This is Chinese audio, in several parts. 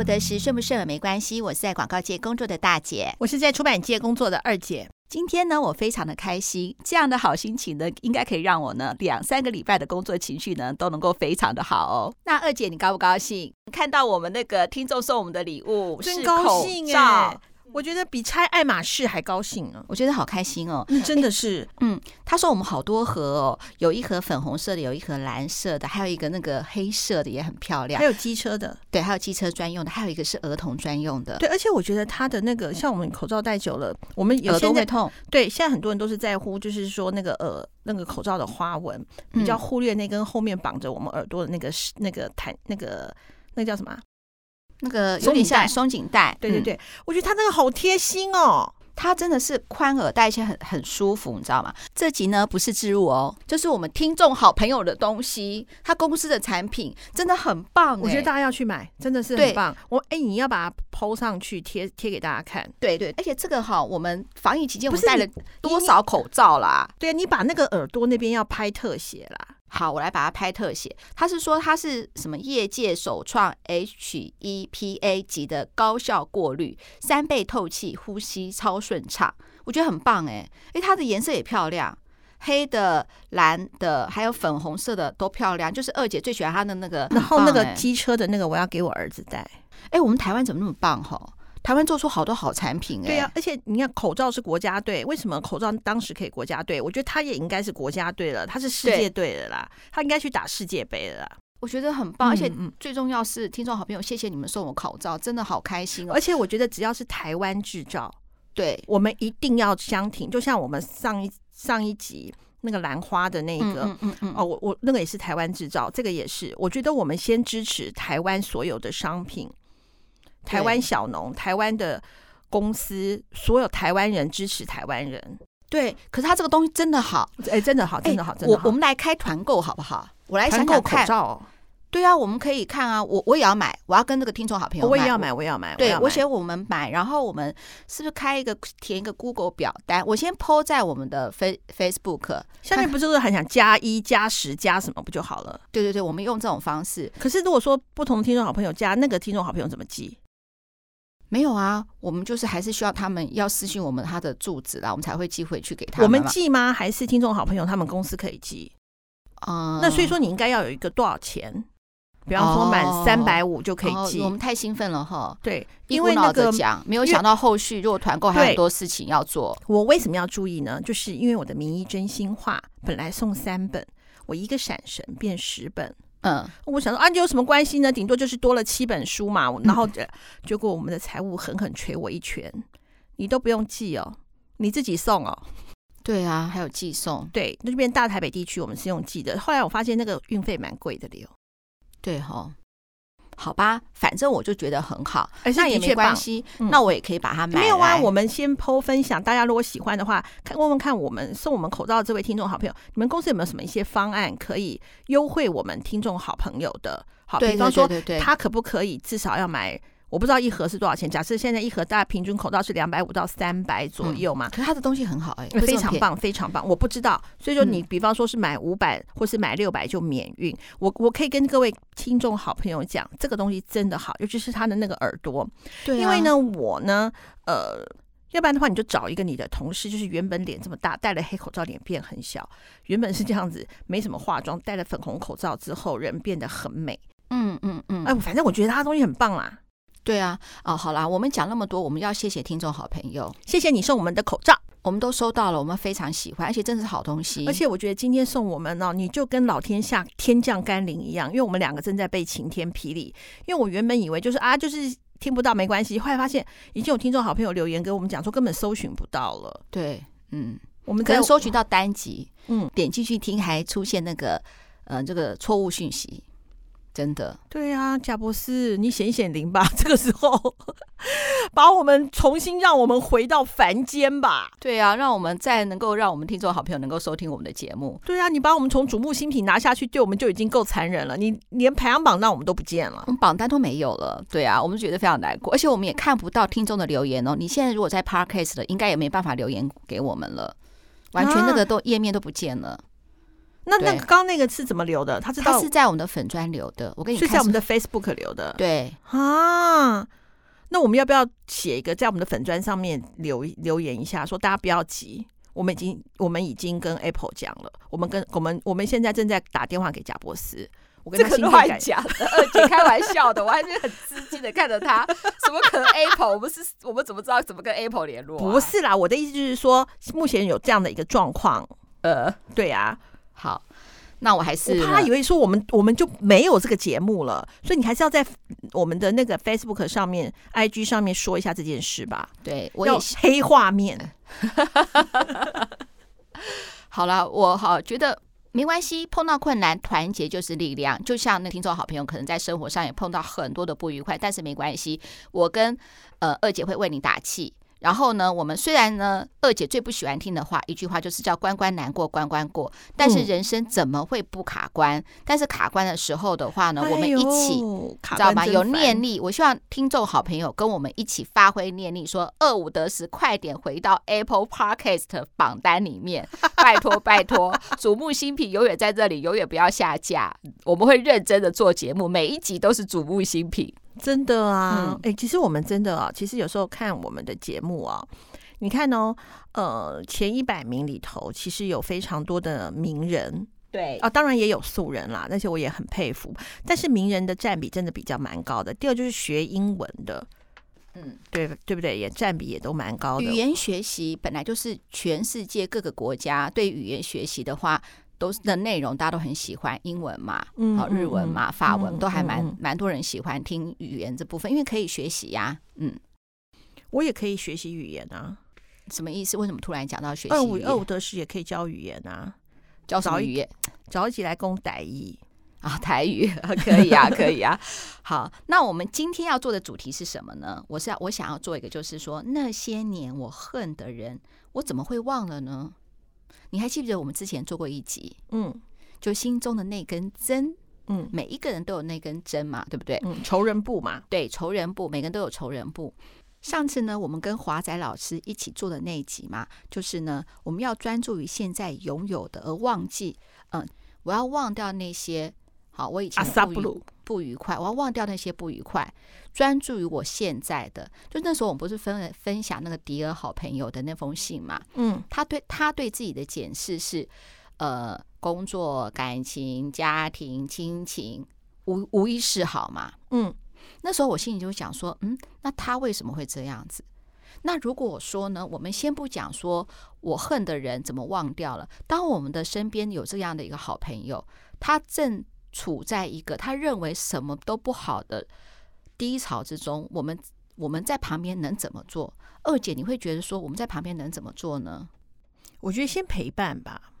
我得时顺不顺耳没关系，我是在广告界工作的大姐，我是在出版界工作的二姐。今天呢，我非常的开心，这样的好心情呢，应该可以让我呢两三个礼拜的工作情绪呢都能够非常的好哦。那二姐你高不高兴？看到我们那个听众送我们的礼物，真高兴哎！我觉得比拆爱马仕还高兴呢，我觉得好开心哦，嗯，真的是，嗯，他说我们好多盒哦，有一盒粉红色的，有一盒蓝色的，还有一个那个黑色的也很漂亮，还有机车的，对，还有机车专用的，还有一个是儿童专用的，对，而且我觉得他的那个像我们口罩戴久了，我们有耳朵会痛，对，现在很多人都是在乎，就是说那个耳那个口罩的花纹，比较忽略那根后面绑着我们耳朵的那个那个弹那个那个叫什么？那个有点像松紧带，对对对，嗯、我觉得它那个好贴心哦，它真的是宽耳戴起来很很舒服，你知道吗？这集呢不是置入哦，就是我们听众好朋友的东西，他公司的产品真的很棒，我觉得大家要去买，真的是很棒。我哎，你要把它 PO 上去贴贴给大家看，对对，而且这个哈，我们防疫期间我们戴了多少口罩啦？对啊，你把那个耳朵那边要拍特写啦。好，我来把它拍特写。他是说它是什么业界首创 HEPA 级的高效过滤，三倍透气，呼吸超顺畅。我觉得很棒哎，哎，它的颜色也漂亮，黑的、蓝的，还有粉红色的都漂亮。就是二姐最喜欢它的那个，然后那个机车的那个，我要给我儿子戴。哎，我们台湾怎么那么棒哈？台湾做出好多好产品哎，对呀、啊，而且你看口罩是国家队，为什么口罩当时可以国家队？我觉得他也应该是国家队了，他是世界队的啦，他应该去打世界杯了啦。我觉得很棒，而且最重要是听众好朋友，谢谢你们送我口罩，真的好开心哦。而且我觉得只要是台湾制造，对我们一定要相挺。就像我们上一上一集那个兰花的那个，嗯嗯嗯，哦，我我那个也是台湾制造，这个也是。我觉得我们先支持台湾所有的商品。台湾小农，台湾的公司，所有台湾人支持台湾人。对，可是他这个东西真的好，哎，真的好，真的好，真的好。我我们来开团购好不好？我来想想看。口罩。对啊，我们可以看啊，我我也要买，我要跟那个听众好朋友，我也要买，我也要买。对，我写我们买，然后我们是不是开一个填一个 Google 表单？我先 po 在我们的 Face Facebook 下面，不就是很想加一加十加什么不就好了？对对对，我们用这种方式。可是如果说不同的听众好朋友加那个听众好朋友怎么记？没有啊，我们就是还是需要他们要私信我们他的住址啦，我们才会寄回去给他们。我们寄吗？还是听众好朋友他们公司可以寄？啊、嗯，那所以说你应该要有一个多少钱？比方说满三百五就可以寄。哦哦。我们太兴奋了哈！对，因为那个讲没有想到后续如果团购还有很多事情要做。我为什么要注意呢？就是因为我的名医真心话本来送三本，我一个闪神变十本。嗯，我想说啊，你有什么关系呢？顶多就是多了七本书嘛。然后结果我们的财务狠狠捶我一拳，你都不用寄哦，你自己送哦。对啊，还有寄送。对，那边大台北地区我们是用寄的。后来我发现那个运费蛮贵的了。对哈、哦。好吧，反正我就觉得很好，那也没关系，那我也可以把它买。没有啊，我们先 PO 分享，大家如果喜欢的话，看问问看我们送我们口罩的这位听众好朋友，你们公司有没有什么一些方案可以优惠我们听众好朋友的？好，比方说他可不可以至少要买？我不知道一盒是多少钱。假设现在一盒大概平均口罩是两百五到三百左右嘛，可是它的东西很好哎，非常棒，非常棒。我不知道，所以说你比方说是买五百或是买六百就免运。我我可以跟各位听众好朋友讲，这个东西真的好，尤其是他的那个耳朵。对，因为呢，我呢，呃，要不然的话，你就找一个你的同事，就是原本脸这么大，戴了黑口罩脸变很小，原本是这样子，没什么化妆，戴了粉红口罩之后人变得很美。嗯嗯嗯，哎，反正我觉得他东西很棒啦。对啊，哦，好啦，我们讲那么多，我们要谢谢听众好朋友，谢谢你送我们的口罩，我们都收到了，我们非常喜欢，而且真的是好东西。而且我觉得今天送我们呢，你就跟老天下天降甘霖一样，因为我们两个正在被晴天霹雳。因为我原本以为就是啊，就是听不到没关系，后来发现已经有听众好朋友留言给我们讲说，根本搜寻不到了。对，嗯，我们可能搜寻到单集，嗯，点进去听还出现那个呃这个错误讯息。真的，对啊，贾博士，你显显灵吧！这个时候，把我们重新让我们回到凡间吧。对啊，让我们再能够让我们听众好朋友能够收听我们的节目。对啊，你把我们从瞩目新品拿下去，对我们就已经够残忍了。你连排行榜那我们都不见了，我们榜单都没有了。对啊，我们觉得非常难过，而且我们也看不到听众的留言哦。你现在如果在 Podcast 的，应该也没办法留言给我们了，完全那个都页面都不见了。那那刚刚那个是怎么留的？他知道他是在我们的粉砖留的。我跟你说，是在我们的 Facebook 留的。对啊，那我们要不要写一个在我们的粉砖上面留留言一下，说大家不要急，我们已经我们已经跟 Apple 讲了，我们跟我们我们现在正在打电话给贾博士。我跟他新乱讲的，二姐开玩笑的，我还是很吃惊的看着他，怎么可能 Apple？我们是，我们怎么知道怎么跟 Apple 联络、啊？不是啦，我的意思就是说，目前有这样的一个状况。呃，对啊，好，那我还是我怕他以为说我们我们就没有这个节目了，所以你还是要在我们的那个 Facebook 上面、IG 上面说一下这件事吧。对，我也黑画面。好了，我好觉得。没关系，碰到困难，团结就是力量。就像那听众好朋友，可能在生活上也碰到很多的不愉快，但是没关系，我跟呃二姐会为你打气。然后呢，我们虽然呢，二姐最不喜欢听的话，一句话就是叫“关关难过关关过”，但是人生怎么会不卡关？嗯、但是卡关的时候的话呢，我们一起，知道吗？有念力。我希望听众好朋友跟我们一起发挥念力，说二五得十，快点回到 Apple Podcast 榜单里面，拜托拜托，瞩目新品永远在这里，永远不要下架。我们会认真的做节目，每一集都是瞩目新品。真的啊，哎、嗯欸，其实我们真的啊，其实有时候看我们的节目啊，你看哦，呃，前一百名里头其实有非常多的名人，对啊，当然也有素人啦，那些我也很佩服，但是名人的占比真的比较蛮高的。第二就是学英文的，嗯，对对不对？也占比也都蛮高的。语言学习本来就是全世界各个国家对语言学习的话。都是的内容，大家都很喜欢英文嘛，嗯，好日文嘛，法文都还蛮蛮多人喜欢听语言这部分，因为可以学习呀。嗯，我也可以学习语言啊。什么意思？为什么突然讲到学习？二五二五得十也可以教语言啊，教什么语言？找一起来攻台语啊，台语 可以啊，可以啊。好，那我们今天要做的主题是什么呢？我是要我想要做一个，就是说那些年我恨的人，我怎么会忘了呢？你还记不记得我们之前做过一集？嗯，就心中的那根针，嗯，每一个人都有那根针嘛，对不对？嗯，仇人布嘛，对，仇人布，每个人都有仇人布。上次呢，我们跟华仔老师一起做的那一集嘛，就是呢，我们要专注于现在拥有的，而忘记，嗯，我要忘掉那些，好，我以前不愉不愉快，我要忘掉那些不愉快。专注于我现在的，就那时候我们不是分分享那个迪尔好朋友的那封信嘛？嗯，他对他对自己的检视是，呃，工作、感情、家庭、亲情无无一是好嘛？嗯，那时候我心里就想说，嗯，那他为什么会这样子？那如果我说呢，我们先不讲说我恨的人怎么忘掉了，当我们的身边有这样的一个好朋友，他正处在一个他认为什么都不好的。低潮之中，我们我们在旁边能怎么做？二姐，你会觉得说我们在旁边能怎么做呢？我觉得先陪伴吧。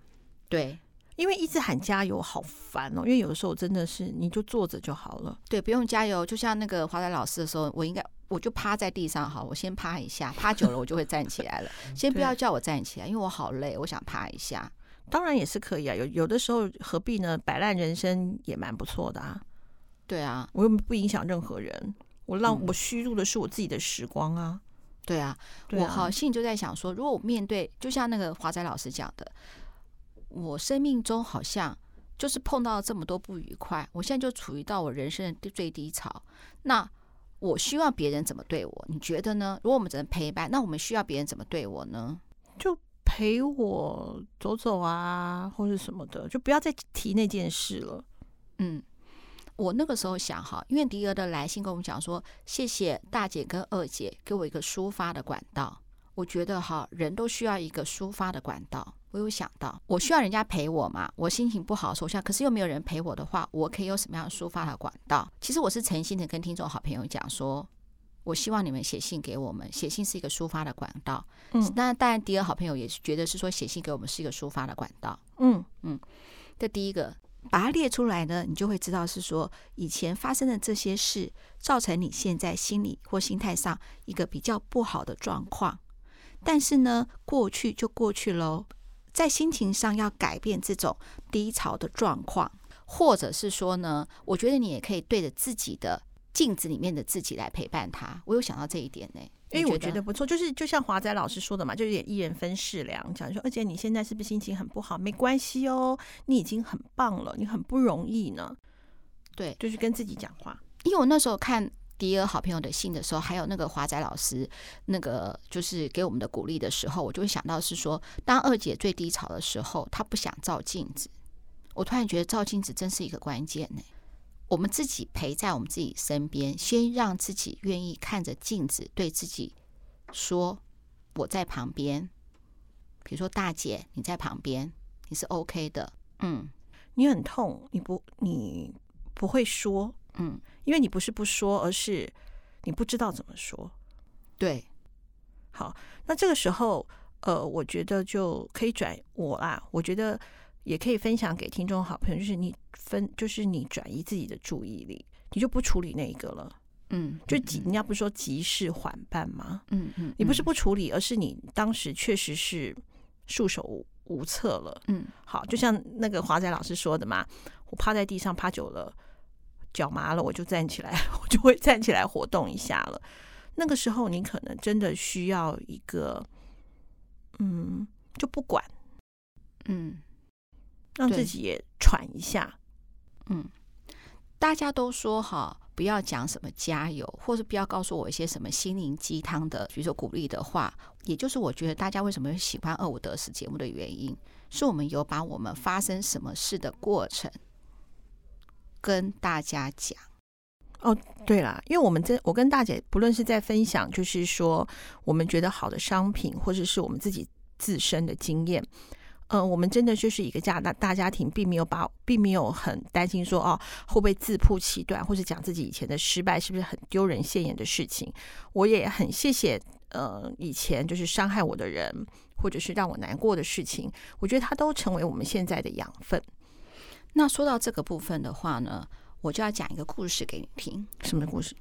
对，因为一直喊加油好烦哦。因为有的时候真的是你就坐着就好了。对，不用加油。就像那个华仔老师的时候，我应该我就趴在地上好，我先趴一下，趴久了我就会站起来了。先不要叫我站起来，因为我好累，我想趴一下。当然也是可以啊。有有的时候何必呢？摆烂人生也蛮不错的啊。对啊，我又不影响任何人，我让我虚度的是我自己的时光啊。对啊，对啊，我好心里就在想说，如果我面对，就像那个华仔老师讲的，我生命中好像就是碰到这么多不愉快，我现在就处于到我人生的最低潮。那我希望别人怎么对我？你觉得呢？如果我们只能陪伴，那我们需要别人怎么对我呢？就陪我走走啊，或者什么的，就不要再提那件事了。嗯。我那个时候想哈，因为迪儿的来信跟我们讲说，谢谢大姐跟二姐给我一个抒发的管道。我觉得哈，人都需要一个抒发的管道。我有想到，我需要人家陪我嘛，我心情不好的时候，可是又没有人陪我的话，我可以有什么样抒发的管道？其实我是诚心的跟听众好朋友讲说，我希望你们写信给我们，写信是一个抒发的管道。嗯，那当然，迪尔好朋友也是觉得是说写信给我们是一个抒发的管道。嗯嗯，这第一个。把它列出来呢，你就会知道是说以前发生的这些事，造成你现在心理或心态上一个比较不好的状况。但是呢，过去就过去喽，在心情上要改变这种低潮的状况，或者是说呢，我觉得你也可以对着自己的镜子里面的自己来陪伴他。我有想到这一点呢、欸，因为我觉得不错，就是就像华仔老师说的嘛，就有点一人分饰两角，说，而且你现在是不是心情很不好？没关系哦，你已经很棒了，你很不容易呢。对，就是跟自己讲话。因为我那时候看迪尔好朋友的信的时候，还有那个华仔老师那个就是给我们的鼓励的时候，我就会想到是说，当二姐最低潮的时候，她不想照镜子。我突然觉得照镜子真是一个关键呢。我们自己陪在我们自己身边，先让自己愿意看着镜子，对自己说：“我在旁边。”比如说大姐，你在旁边，你是 OK 的。嗯，你很痛，你不，你不会说。嗯，因为你不是不说，而是你不知道怎么说。对，好，那这个时候，呃，我觉得就可以转我啦。我觉得也可以分享给听众好朋友，就是你分，就是你转移自己的注意力，你就不处理那一个了。嗯，就急，人家不是说急事缓办吗？嗯嗯，你不是不处理，而是你当时确实是束手无无策了。嗯，好，就像那个华仔老师说的嘛，我趴在地上趴久了。脚麻了，我就站起来，我就会站起来活动一下了。那个时候，你可能真的需要一个，嗯，就不管，嗯，让自己也喘一下。嗯，大家都说哈，不要讲什么加油，或是不要告诉我一些什么心灵鸡汤的，比如说鼓励的话。也就是我觉得大家为什么会喜欢二五得十节目的原因，是我们有把我们发生什么事的过程。跟大家讲哦，对了，因为我们这我跟大姐不论是在分享，就是说我们觉得好的商品，或者是我们自己自身的经验，嗯、呃，我们真的就是一个家大大家庭，并没有把，并没有很担心说哦会不会自曝其短，或是讲自己以前的失败是不是很丢人现眼的事情。我也很谢谢呃以前就是伤害我的人，或者是让我难过的事情，我觉得它都成为我们现在的养分。那说到这个部分的话呢，我就要讲一个故事给你听。什么故事？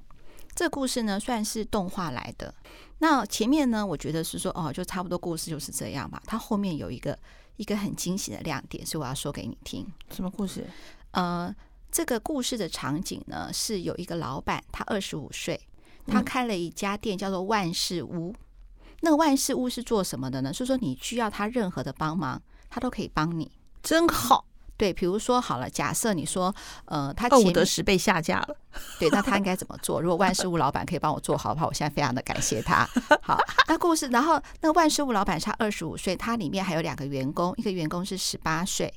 这个故事呢，算是动画来的。那前面呢，我觉得是说哦，就差不多故事就是这样吧。它后面有一个一个很惊喜的亮点，所以我要说给你听。什么故事？呃，这个故事的场景呢，是有一个老板，他二十五岁，他开了一家店，叫做万事屋。嗯。那个万事屋是做什么的呢？所以说你需要他任何的帮忙，他都可以帮你，真好。对，比如说好了，假设你说，呃，他二五得十被下架了，对，那他应该怎么做？如果万事屋老板可以帮我做好的话，我现在非常的感谢他。好，那故事，然后那个万事屋老板是他二十五岁，他里面还有两个员工，一个员工是十八岁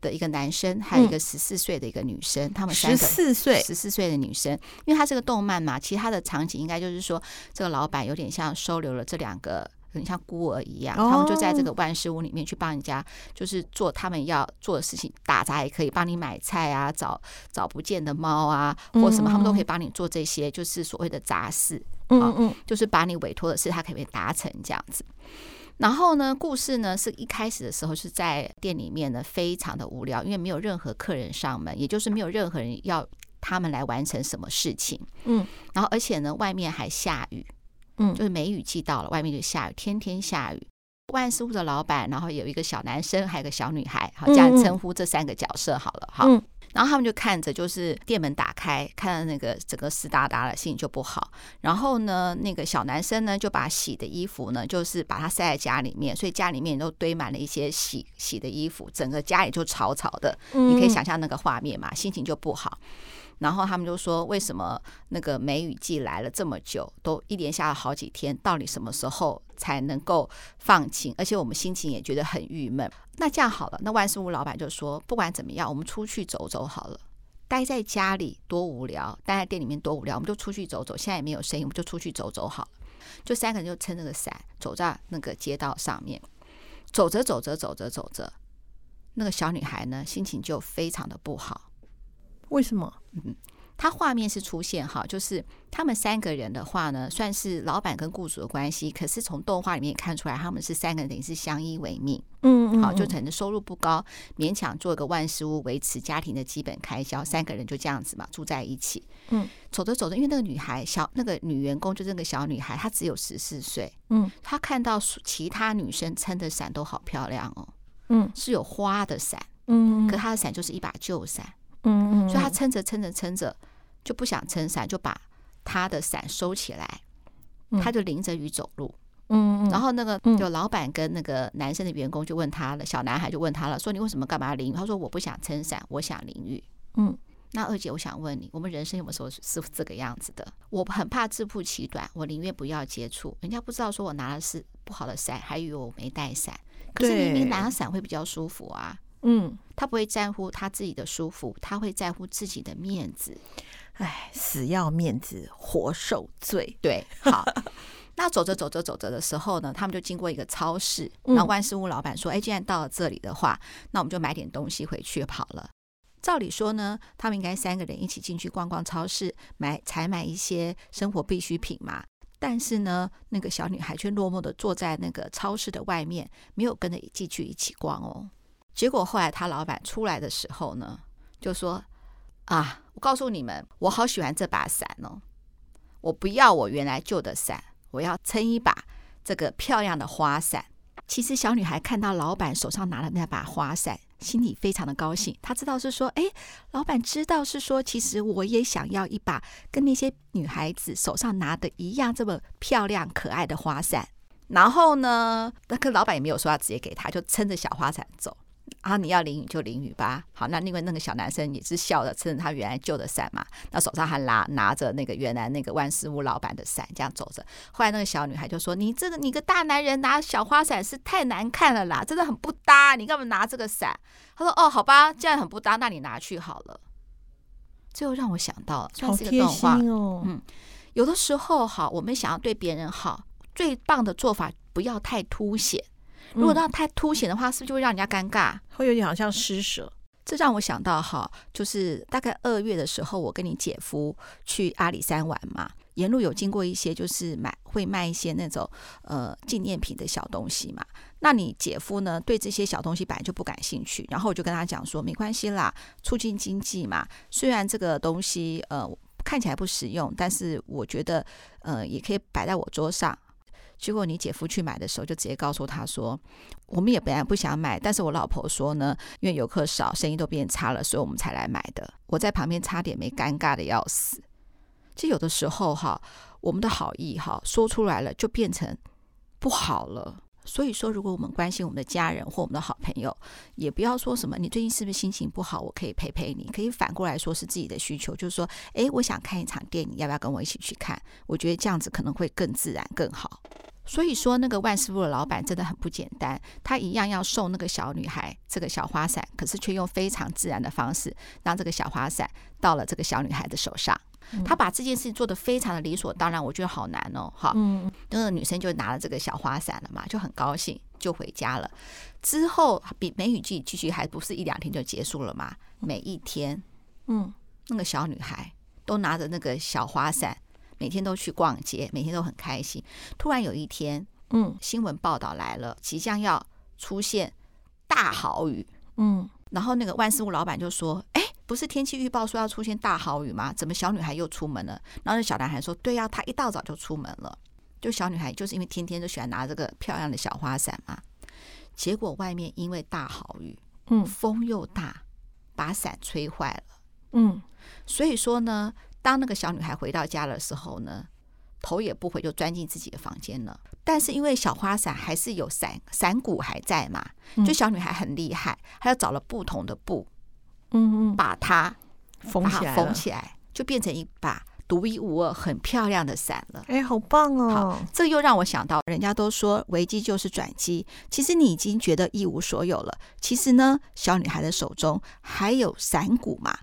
的一个男生，还有一个十四岁的一个女生，嗯、他们三个十四岁十四岁的女生，因为他是个动漫嘛，其他的场景应该就是说，这个老板有点像收留了这两个。很像孤儿一样，他们就在这个万事屋里面去帮人家，就是做他们要做的事情，打杂也可以帮你买菜啊，找找不见的猫啊，或什么，他们都可以帮你做这些，就是所谓的杂事。嗯嗯，就是把你委托的事，他可以达成这样子。然后呢，故事呢是一开始的时候是在店里面呢，非常的无聊，因为没有任何客人上门，也就是没有任何人要他们来完成什么事情。嗯，然后而且呢，外面还下雨。嗯，就是梅雨季到了，外面就下雨，天天下雨。万事屋的老板，然后有一个小男生，还有个小女孩，好，这样称呼这三个角色好了，哈。然后他们就看着，就是店门打开，看到那个整个湿哒哒的，心情就不好。然后呢，那个小男生呢，就把洗的衣服呢，就是把它塞在家里面，所以家里面都堆满了一些洗洗的衣服，整个家里就潮潮的。你可以想象那个画面嘛，心情就不好。然后他们就说：“为什么那个梅雨季来了这么久，都一连下了好几天，到底什么时候才能够放晴？而且我们心情也觉得很郁闷。那这样好了，那万事屋老板就说：不管怎么样，我们出去走走好了。待在家里多无聊，待在店里面多无聊，我们就出去走走。现在也没有生意，我们就出去走走好了。就三个人就撑着个伞，走在那个街道上面，走着走着走着走着，那个小女孩呢，心情就非常的不好。”为什么？嗯，他画面是出现哈，就是他们三个人的话呢，算是老板跟雇主的关系。可是从动画里面也看出来，他们是三个人等于是相依为命。嗯，嗯，嗯，好，就可能收入不高，勉强做一个万事屋维持家庭的基本开销。三个人就这样子嘛，住在一起。嗯，走着走着，因为那个女孩小，那个女员工就是那个小女孩，她只有十四岁。嗯，她看到其他女生撑的伞都好漂亮哦。嗯，是有花的伞。嗯，可她的伞就是一把旧伞。嗯嗯，所以他撑着撑着撑着，就不想撑伞，就把他的伞收起来，他就淋着雨走路。嗯，然后那个就老板跟那个男生的员工就问他了，小男孩就问他了，说你为什么干嘛淋雨？他说我不想撑伞，我想淋雨。嗯，那二姐，我想问你，我们人生有没有时候是这个样子的？我很怕自曝其短，我宁愿不要接触，人家不知道说我拿的是不好的伞，还以为我没带伞。可是明明拿了伞会比较舒服啊。嗯，他不会在乎他自己的舒服，他会在乎自己的面子。哎，死要面子活受罪。对，好。那走着走着走着的时候呢，他们就经过一个超市。那万事屋老板说：“哎、嗯，既然到了这里的话，那我们就买点东西回去跑了。”照理说呢，他们应该三个人一起进去逛逛超市，买采买一些生活必需品嘛。但是呢，那个小女孩却落寞的坐在那个超市的外面，没有跟着进去一起逛哦。结果后来他老板出来的时候呢，就说：“啊，我告诉你们，我好喜欢这把伞哦，我不要我原来旧的伞。”我要撑一把这个漂亮的花伞。其实小女孩看到老板手上拿的那把花伞，心里非常的高兴。她知道是说，哎，老板知道是说，其实我也想要一把跟那些女孩子手上拿的一样这么漂亮可爱的花伞。然后呢，那个老板也没有说要直接给她，就撑着小花伞走。啊，你要淋雨就淋雨吧。好，那另外那个小男生也是笑着，撑着他原来旧的伞嘛，那手上还拿拿着那个原来那个万事屋老板的伞，这样走着。后来那个小女孩就说：“你这个你个大男人拿小花伞是太难看了啦，真的很不搭。你干嘛拿这个伞？”他说：“哦，好吧，这样很不搭，那你拿去好了。”最后让我想到了，算是一个动画哦。嗯，有的时候好，我们想要对别人好，最棒的做法不要太凸显。如果让太凸显的话，是不是就会让人家尴尬？会有点好像施舍。这让我想到哈，就是大概二月的时候，我跟你姐夫去阿里山玩嘛，沿路有经过一些就是买会卖一些那种呃纪念品的小东西嘛。那你姐夫呢，对这些小东西本来就不感兴趣，然后我就跟他讲说，没关系啦，促进经济嘛。虽然这个东西呃看起来不实用，但是我觉得呃也可以摆在我桌上。结果你姐夫去买的时候，就直接告诉他说：“我们也本来不想买，但是我老婆说呢，因为游客少，生意都变差了，所以我们才来买的。”我在旁边差点没尴尬的要死。其实有的时候哈，我们的好意哈说出来了，就变成不好了。所以说，如果我们关心我们的家人或我们的好朋友，也不要说什么“你最近是不是心情不好？我可以陪陪你。”可以反过来说是自己的需求，就是说：“诶，我想看一场电影，要不要跟我一起去看？”我觉得这样子可能会更自然、更好。所以说，那个万事屋的老板真的很不简单。他一样要送那个小女孩这个小花伞，可是却用非常自然的方式，让这个小花伞到了这个小女孩的手上。他把这件事情做得非常的理所当然，我觉得好难哦。哈，嗯，那个女生就拿了这个小花伞了嘛，就很高兴，就回家了。之后，比梅雨季继续，还不是一两天就结束了嘛？每一天，嗯，那个小女孩都拿着那个小花伞。每天都去逛街，每天都很开心。突然有一天，嗯，新闻报道来了，即将要出现大豪雨，嗯，然后那个万事屋老板就说：“哎，不是天气预报说要出现大豪雨吗？怎么小女孩又出门了？”然后那小男孩说：“对呀，他一大早就出门了。就小女孩就是因为天天都喜欢拿这个漂亮的小花伞嘛，结果外面因为大豪雨，嗯，风又大，把伞吹坏了，嗯，所以说呢。”当那个小女孩回到家的时候呢，头也不回就钻进自己的房间了。但是因为小花伞还是有伞伞骨还在嘛，就小女孩很厉害，她又找了不同的布，嗯嗯，把它缝起来，缝起来就变成一把独一无二、很漂亮的伞了。哎，好棒哦！好，这又让我想到，人家都说危机就是转机。其实你已经觉得一无所有了，其实呢，小女孩的手中还有伞骨嘛。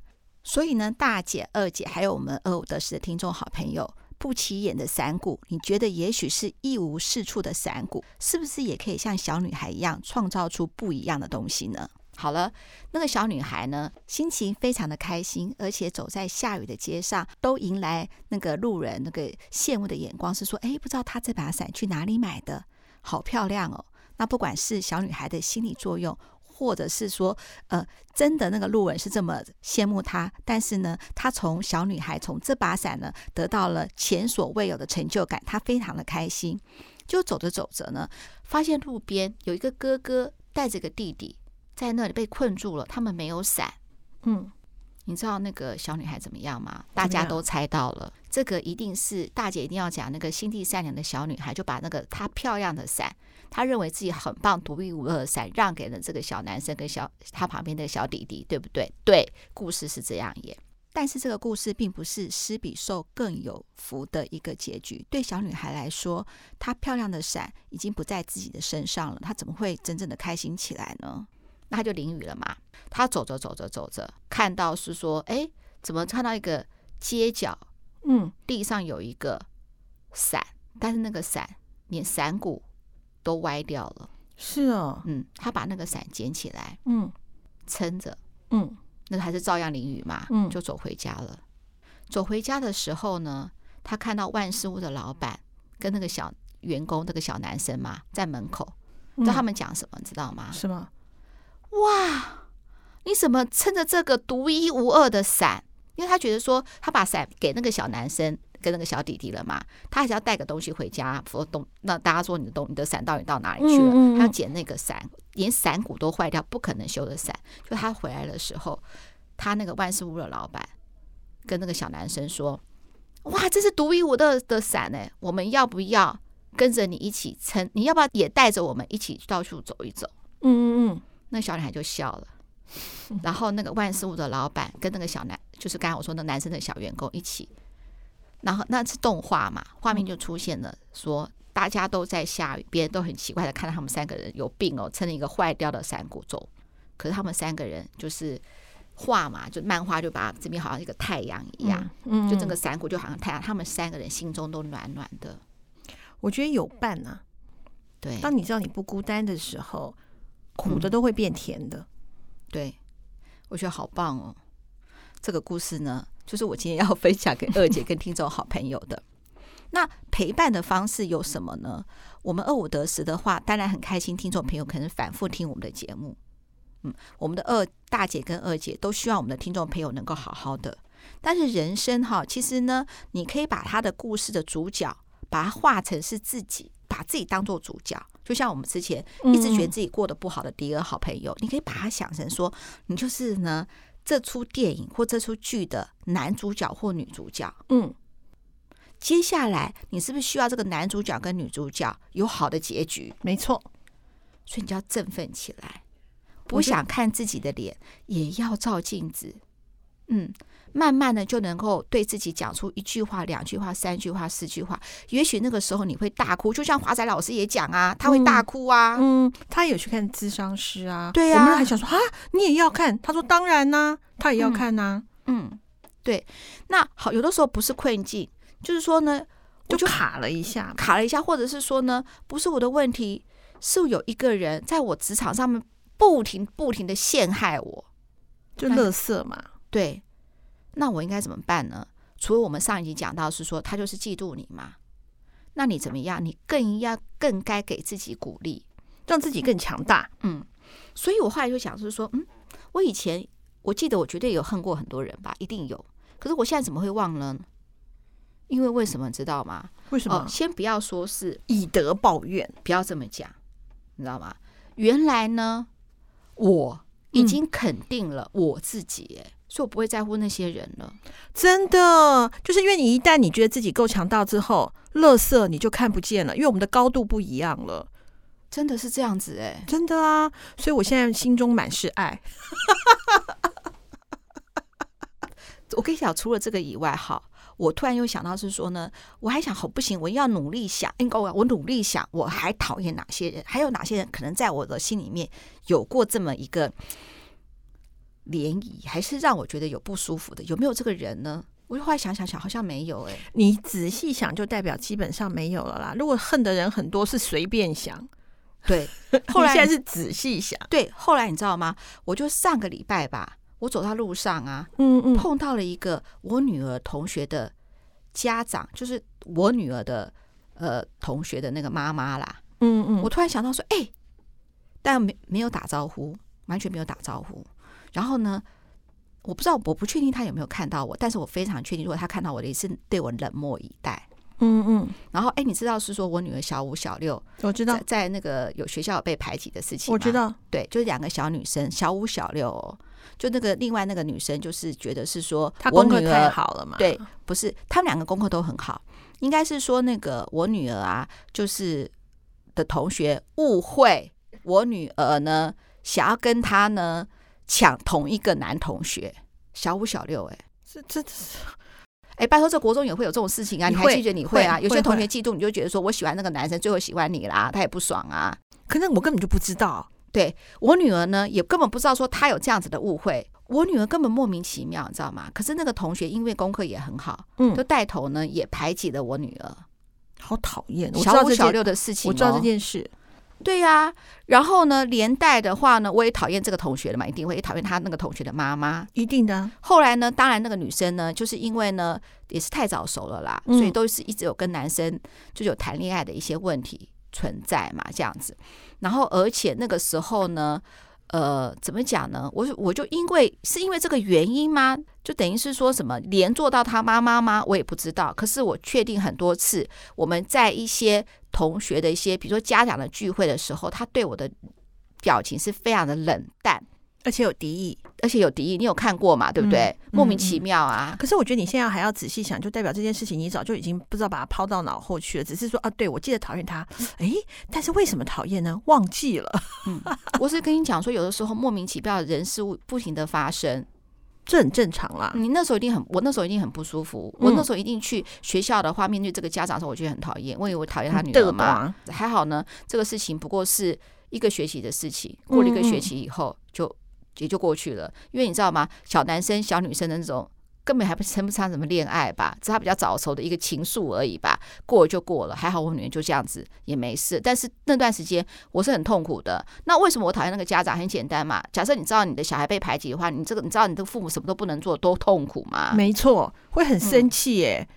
所以呢，大姐、二姐，还有我们二五得十的听众好朋友，不起眼的伞骨，你觉得也许是一无是处的伞骨，是不是也可以像小女孩一样，创造出不一样的东西呢？好了，那个小女孩呢，心情非常的开心，而且走在下雨的街上，都迎来那个路人那个羡慕的眼光，是说，哎，不知道她这把伞去哪里买的，好漂亮哦。那不管是小女孩的心理作用。或者是说，呃，真的那个路人是这么羡慕她，但是呢，她从小女孩从这把伞呢得到了前所未有的成就感，她非常的开心。就走着走着呢，发现路边有一个哥哥带着个弟弟在那里被困住了，他们没有伞。嗯，你知道那个小女孩怎么样吗？大家都猜到了，这个一定是大姐一定要讲那个心地善良的小女孩，就把那个她漂亮的伞，她认为自己很棒、独一无二的伞，让给了这个小男生跟小他旁边的小弟弟，对不对？对，故事是这样演。但是这个故事并不是施比受更有福的一个结局。对小女孩来说，她漂亮的伞已经不在自己的身上了，她怎么会真正的开心起来呢？那他就淋雨了嘛。他走着走着走着，看到是说，哎，怎么看到一个街角？嗯，地上有一个伞，但是那个伞连伞骨都歪掉了。是哦，嗯，他把那个伞捡起来，嗯，撑着，嗯。那还是照样淋雨嘛，嗯，就走回家了。走回家的时候呢，他看到万事屋的老板跟那个小员工，那个小男生嘛，在门口，知道他们讲什么，你知道吗？是吗？哇，你怎么撑着这个独一无二的伞？因为他觉得说，他把伞给那个小男生跟那个小弟弟了嘛，他还是要带个东西回家。说东，那大家说你的东，你的伞到底到哪里去了？他要捡那个伞。连伞骨都坏掉，不可能修的伞。就他回来的时候，他那个万事屋的老板跟那个小男生说：“哇，这是独一无二的伞哎，我们要不要跟着你一起撑？你要不要也带着我们一起到处走一走？”嗯嗯嗯。那小女孩就笑了。然后那个万事屋的老板跟那个小男，就是刚才我说那男生的小员工一起，然后那是动画嘛，画面就出现了说。大家都在下雨，别人都很奇怪的看到他们三个人有病哦，撑了一个坏掉的伞骨走。可是他们三个人就是画嘛，就漫画就把这边好像一个太阳一样，嗯，就整个伞骨就好像太阳。他们三个人心中都暖暖的。我觉得有伴啊，对。当你知道你不孤单的时候，苦的都会变甜的。对，我觉得好棒哦。这个故事呢，就是我今天要 分享给二姐跟听众好朋友的。那陪伴的方式有什么呢？我们二五得十的话，当然很开心。听众朋友可能反复听我们的节目，嗯，我们的二大姐跟二姐都希望我们的听众朋友能够好好的。但是人生哈，其实呢，你可以把他的故事的主角，把它画成是自己，把自己当做主角。就像我们之前一直觉得自己过得不好的第二好朋友，你可以把它想成说，你就是呢这出电影或这出剧的男主角或女主角，嗯。接下来，你是不是需要这个男主角跟女主角有好的结局？没错，所以你就要振奋起来，不想看自己的脸，也要照镜子。嗯，慢慢的就能够对自己讲出一句话、两句话、三句话、四句话。也许那个时候你会大哭，就像华仔老师也讲啊，他会大哭啊。嗯，嗯，他有去看咨商师啊。对呀、啊，我们还想说啊，你也要看？他说当然呐、啊，他也要看呐、啊嗯。嗯，对。那好，有的时候不是困境。就是说呢，就卡了一下，卡了一下，或者是说呢，不是我的问题，是有一个人在我职场上面不停不停的陷害我，就乐色嘛。对，那我应该怎么办呢？除了我们上一集讲到是说他就是嫉妒你嘛，那你怎么样？你更要更该给自己鼓励，让自己更强大。嗯，所以我后来就想是说，嗯，我以前我记得我绝对有恨过很多人吧，一定有，可是我现在怎么会忘了？因为为什么知道吗？为什么？哦，先不要说是以德报怨，不要这么讲，你知道吗？原来呢，我已经肯定了我自己，哎，所以我不会在乎那些人了。真的，就是因为你一旦你觉得自己够强大之后，乐色你就看不见了，因为我们的高度不一样了。真的是这样子，哎，真的啊！所以我现在心中满是爱。我跟你讲，除了这个以外，哈。我突然又想到是说呢，我还想，好不行，我要努力想，应该我我努力想，我还讨厌哪些人，还有哪些人可能在我的心里面有过这么一个涟漪，还是让我觉得有不舒服的，有没有这个人呢？我就后来想想想，好像没有哎、欸。你仔细想，就代表基本上没有了啦。如果恨的人很多，是随便想，对。后来现在是仔细想，对。后来你知道吗？我就上个礼拜吧。我走到路上啊，嗯嗯，碰到了一个我女儿同学的家长，就是我女儿的呃同学的那个妈妈啦，嗯嗯，我突然想到说，哎、欸，但没没有打招呼，完全没有打招呼。然后呢，我不知道，我不确定他有没有看到我，但是我非常确定，如果他看到我的，也是对我冷漠以待。嗯嗯。然后，哎，你知道是说我女儿小五、小六，我知道在，在那个有学校有被排挤的事情，我知道。对，就是两个小女生，小五、小六哦。就那个另外那个女生，就是觉得是说她功课太好了嘛？对，不是，他们两个功课都很好，应该是说那个我女儿啊，就是的同学误会我女儿呢，想要跟她呢抢同一个男同学，小五小六，哎，这这哎，拜托，这国中也会有这种事情啊？你，还记得你会啊？会有些同学嫉妒，你就觉得说我喜欢那个男生，最后喜欢你啦，他也不爽啊。可是我根本就不知道。对我女儿呢，也根本不知道说她有这样子的误会。我女儿根本莫名其妙，你知道吗？可是那个同学因为功课也很好，嗯，就带头呢也排挤了我女儿，好讨厌。小五小六的事情，我知道这件事。对呀、啊，然后呢，连带的话呢，我也讨厌这个同学的嘛，一定会也讨厌他那个同学的妈妈，一定的。后来呢，当然那个女生呢，就是因为呢也是太早熟了啦，所以都是一直有跟男生就有谈恋爱的一些问题存在嘛，这样子。然后，而且那个时候呢，呃，怎么讲呢？我我就因为是因为这个原因吗？就等于是说什么连坐到他妈妈吗？我也不知道。可是我确定很多次，我们在一些同学的一些，比如说家长的聚会的时候，他对我的表情是非常的冷淡。而且有敌意，而且有敌意，你有看过嘛？对不对？嗯、莫名其妙啊！可是我觉得你现在还要仔细想，就代表这件事情你早就已经不知道把它抛到脑后去了。只是说啊，对我记得讨厌他，哎，但是为什么讨厌呢？忘记了。嗯，我是跟你讲说，有的时候莫名其妙的人事物不停的发生，这很正常啦。你那时候一定很，我那时候一定很不舒服。我那时候一定去学校的话，面对这个家长的时候，我觉得很讨厌，我以为我讨厌他女儿嘛。还好呢，这个事情不过是一个学期的事情，过了一个学期以后就。也就过去了，因为你知道吗？小男生、小女生的那种根本还不称不上什么恋爱吧，只是他比较早熟的一个情愫而已吧。过了就过了，还好我女儿就这样子也没事。但是那段时间我是很痛苦的。那为什么我讨厌那个家长？很简单嘛，假设你知道你的小孩被排挤的话，你这个你知道你的父母什么都不能做，多痛苦吗？没错，会很生气耶。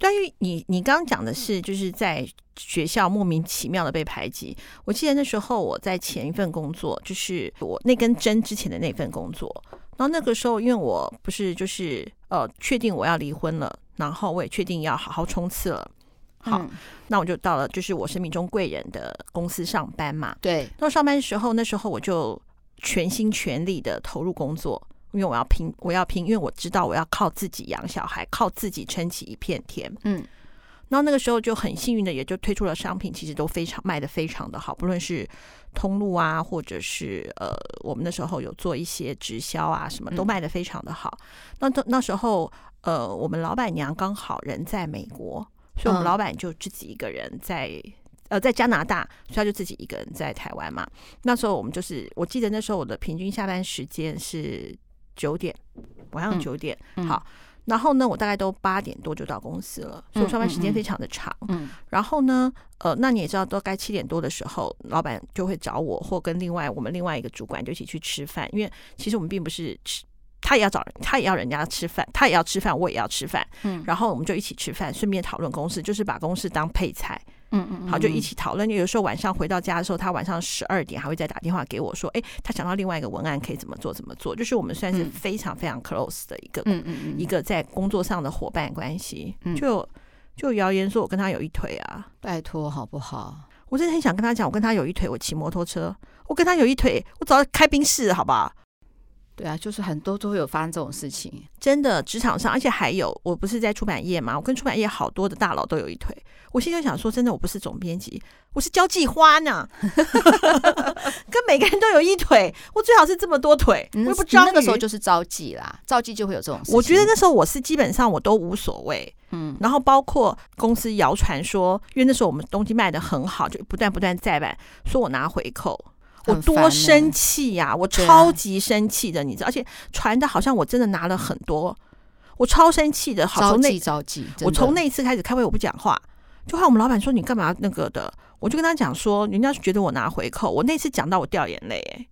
关于你，你刚刚讲的是就是在学校莫名其妙的被排挤。我记得那时候我在前一份工作，就是我那根针之前的那份工作。然后那个时候，因为我不是就是呃确定我要离婚了，然后我也确定要好好冲刺了。好，嗯、那我就到了就是我生命中贵人的公司上班嘛。对。那上班的时候，那时候我就全心全力的投入工作。因为我要拼，我要拼，因为我知道我要靠自己养小孩，靠自己撑起一片天。嗯，然后那个时候就很幸运的，也就推出了商品，其实都非常卖的非常的好，不论是通路啊，或者是呃，我们那时候有做一些直销啊，什么都卖的非常的好。嗯、那那时候呃，我们老板娘刚好人在美国，所以我们老板就自己一个人在、嗯、呃在加拿大，所以他就自己一个人在台湾嘛。那时候我们就是，我记得那时候我的平均下班时间是。九点，晚上九点，嗯、好，然后呢，我大概都八点多就到公司了，嗯、所以我上班时间非常的长。嗯，然后呢，呃，那你也知道，都该七点多的时候，老板就会找我，或跟另外我们另外一个主管就一起去吃饭，因为其实我们并不是吃，他也要找人，他也要人家吃饭，他也要吃饭，我也要吃饭。嗯，然后我们就一起吃饭，顺便讨论公司，就是把公司当配菜。嗯嗯，好，就一起讨论。有时候晚上回到家的时候，他晚上十二点还会再打电话给我说：“哎，他想到另外一个文案可以怎么做怎么做。”就是我们算是非常非常 close 的一个，嗯嗯嗯，一个在工作上的伙伴关系。就就谣言说我跟他有一腿啊，拜托好不好？我真的很想跟他讲，我跟他有一腿。我骑摩托车，我跟他有一腿，我早开宾室，好不好？对啊，就是很多都会有发生这种事情，真的职场上，而且还有，我不是在出版业嘛？我跟出版业好多的大佬都有一腿。我现在想说，真的，我不是总编辑，我是交际花呢，跟每个人都有一腿，我最好是这么多腿。我也不知道那个时候就是招妓啦，招妓就会有这种事情。我觉得那时候我是基本上我都无所谓，嗯，然后包括公司谣传说，因为那时候我们东西卖的很好，就不断不断再版，说我拿回扣。我多生气呀！我超级生气的，你知道，而且传的好像我真的拿了很多，我超生气的。好，从那着急，我从那一次开始开会，我不讲话，就后来我们老板说你干嘛那个的，我就跟他讲说，人家觉得我拿回扣，我那次讲到我掉眼泪，哎，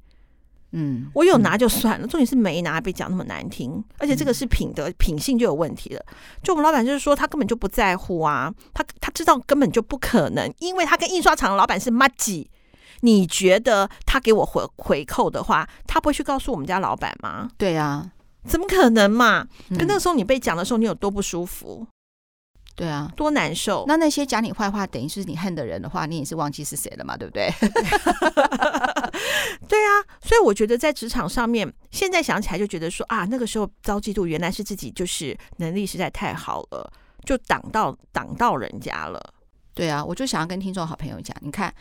嗯，我有拿就算了，重点是没拿被讲那么难听，而且这个是品德品性就有问题了。就我们老板就是说他根本就不在乎啊，他他知道根本就不可能，因为他跟印刷厂的老板是麻吉。你觉得他给我回回扣的话，他不会去告诉我们家老板吗？对呀、啊，怎么可能嘛？跟那个时候你被讲的时候，你有多不舒服？对啊，多难受。那那些讲你坏话，等于是你恨的人的话，你也是忘记是谁了嘛？对不对？对啊，所以我觉得在职场上面，现在想起来就觉得说啊，那个时候遭嫉妒，原来是自己就是能力实在太好了，就挡到挡到人家了。对啊，我就想要跟听众好朋友讲，你看，嗯、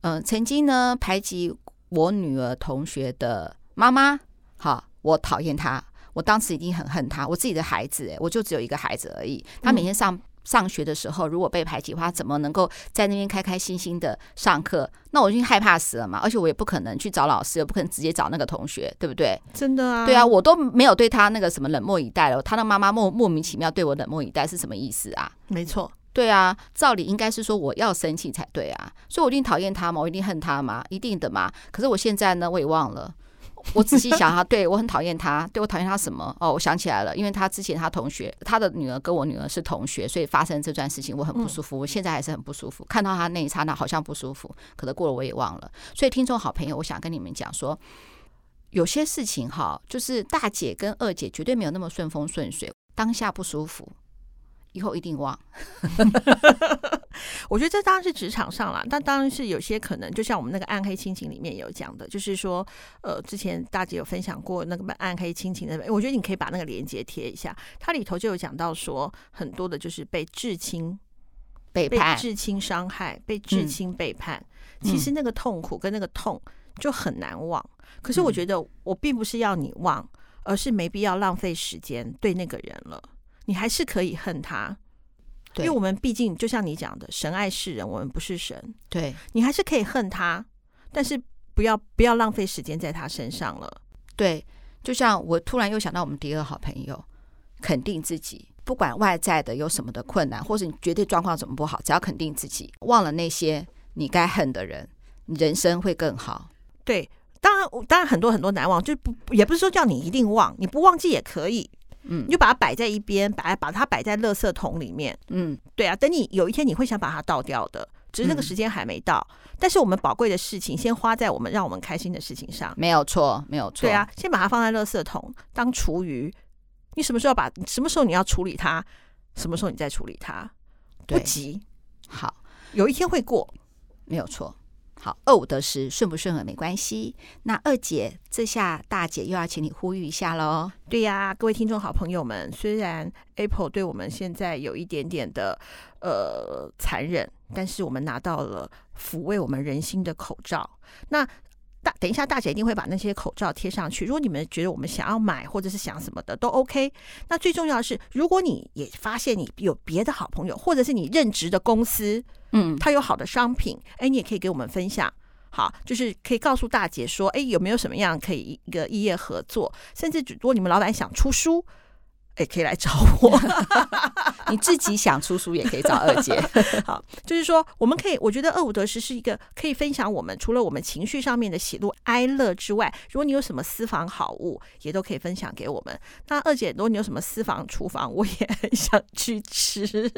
呃，曾经呢排挤我女儿同学的妈妈，好，我讨厌她，我当时已经很恨她，我自己的孩子，哎，我就只有一个孩子而已，他每天上。嗯上学的时候，如果被排挤的话，怎么能够在那边开开心心的上课？那我已经害怕死了嘛！而且我也不可能去找老师，也不可能直接找那个同学，对不对？真的啊，对啊，我都没有对他那个什么冷漠以待了。他的妈妈莫莫名其妙对我冷漠以待是什么意思啊？没错，对啊，照理应该是说我要生气才对啊，所以我一定讨厌他嘛，我一定恨他嘛，一定的嘛。可是我现在呢，我也忘了。我仔细想哈，对我很讨厌他，对我讨厌他什么？哦，我想起来了，因为他之前他同学，他的女儿跟我女儿是同学，所以发生这段事情，我很不舒服。我现在还是很不舒服，看到他那一刹那好像不舒服，可能过了我也忘了。所以听众好朋友，我想跟你们讲说，有些事情哈，就是大姐跟二姐绝对没有那么顺风顺水，当下不舒服。以后一定忘。我觉得这当然是职场上了，但当然是有些可能，就像我们那个暗黑亲情里面有讲的，就是说，呃，之前大姐有分享过那个暗黑亲情的，我觉得你可以把那个链接贴一下，它里头就有讲到说，很多的就是被至亲背叛、被至亲伤害、被至亲背叛，嗯、其实那个痛苦跟那个痛就很难忘。可是我觉得我并不是要你忘，而是没必要浪费时间对那个人了。你还是可以恨他，因为我们毕竟就像你讲的，神爱世人，我们不是神。对，你还是可以恨他，但是不要不要浪费时间在他身上了。对，就像我突然又想到我们第二好朋友，肯定自己，不管外在的有什么的困难，或者你绝对状况怎么不好，只要肯定自己，忘了那些你该恨的人，你人生会更好。对，当然当然很多很多难忘，就不也不是说叫你一定忘，你不忘记也可以。嗯，你就把它摆在一边，把把它摆在垃圾桶里面。嗯，对啊，等你有一天你会想把它倒掉的，只是那个时间还没到。嗯，但是我们宝贵的事情，先花在我们让我们开心的事情上。没有错，没有错。对啊，先把它放在垃圾桶当厨余。你什么时候把？什么时候你要处理它？什么时候你再处理它？不急。好，有一天会过，没有错。好，二五得十，顺不顺耳没关系。那二姐，这下大姐又要请你呼吁一下喽。对呀，各位听众好朋友们，虽然 Apple 对我们现在有一点点的呃残忍，但是我们拿到了抚慰我们人心的口罩。那大等一下，大姐一定会把那些口罩贴上去。如果你们觉得我们想要买，或者是想什么的，都 OK。那最重要的是，如果你也发现你有别的好朋友，或者是你任职的公司。嗯，他有好的商品，哎，你也可以给我们分享。好，就是可以告诉大姐说，哎，有没有什么样可以一个异业合作？甚至如果你们老板想出书，哎，可以来找我。你自己想出书也可以找二姐。好，就是说我们可以，我觉得二五得十是一个可以分享我们除了我们情绪上面的喜怒哀乐之外，如果你有什么私房好物，也都可以分享给我们。那二姐，如果你有什么私房厨房，我也很想去吃。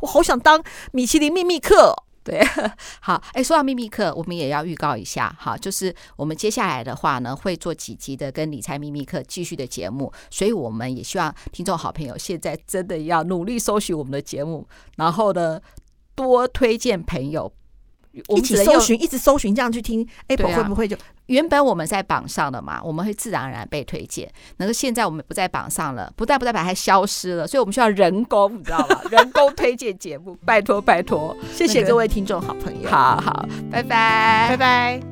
我好想当米其林秘密客，对，好，哎，说到秘密课，我们也要预告一下，哈，就是我们接下来的话呢，会做几集的跟理财秘密课继续的节目，所以我们也希望听众好朋友现在真的要努力搜寻我们的节目，然后呢，多推荐朋友。一起搜寻，一直搜寻，这样去听，Apple 会不会就原本我们在榜上的嘛？我们会自然而然被推荐。那个现在我们不在榜上了，不但不代表还消失了，所以我们需要人工，你知道吗？人工推荐节目，拜托拜托，谢谢各位听众好朋友，好好，拜拜，拜拜。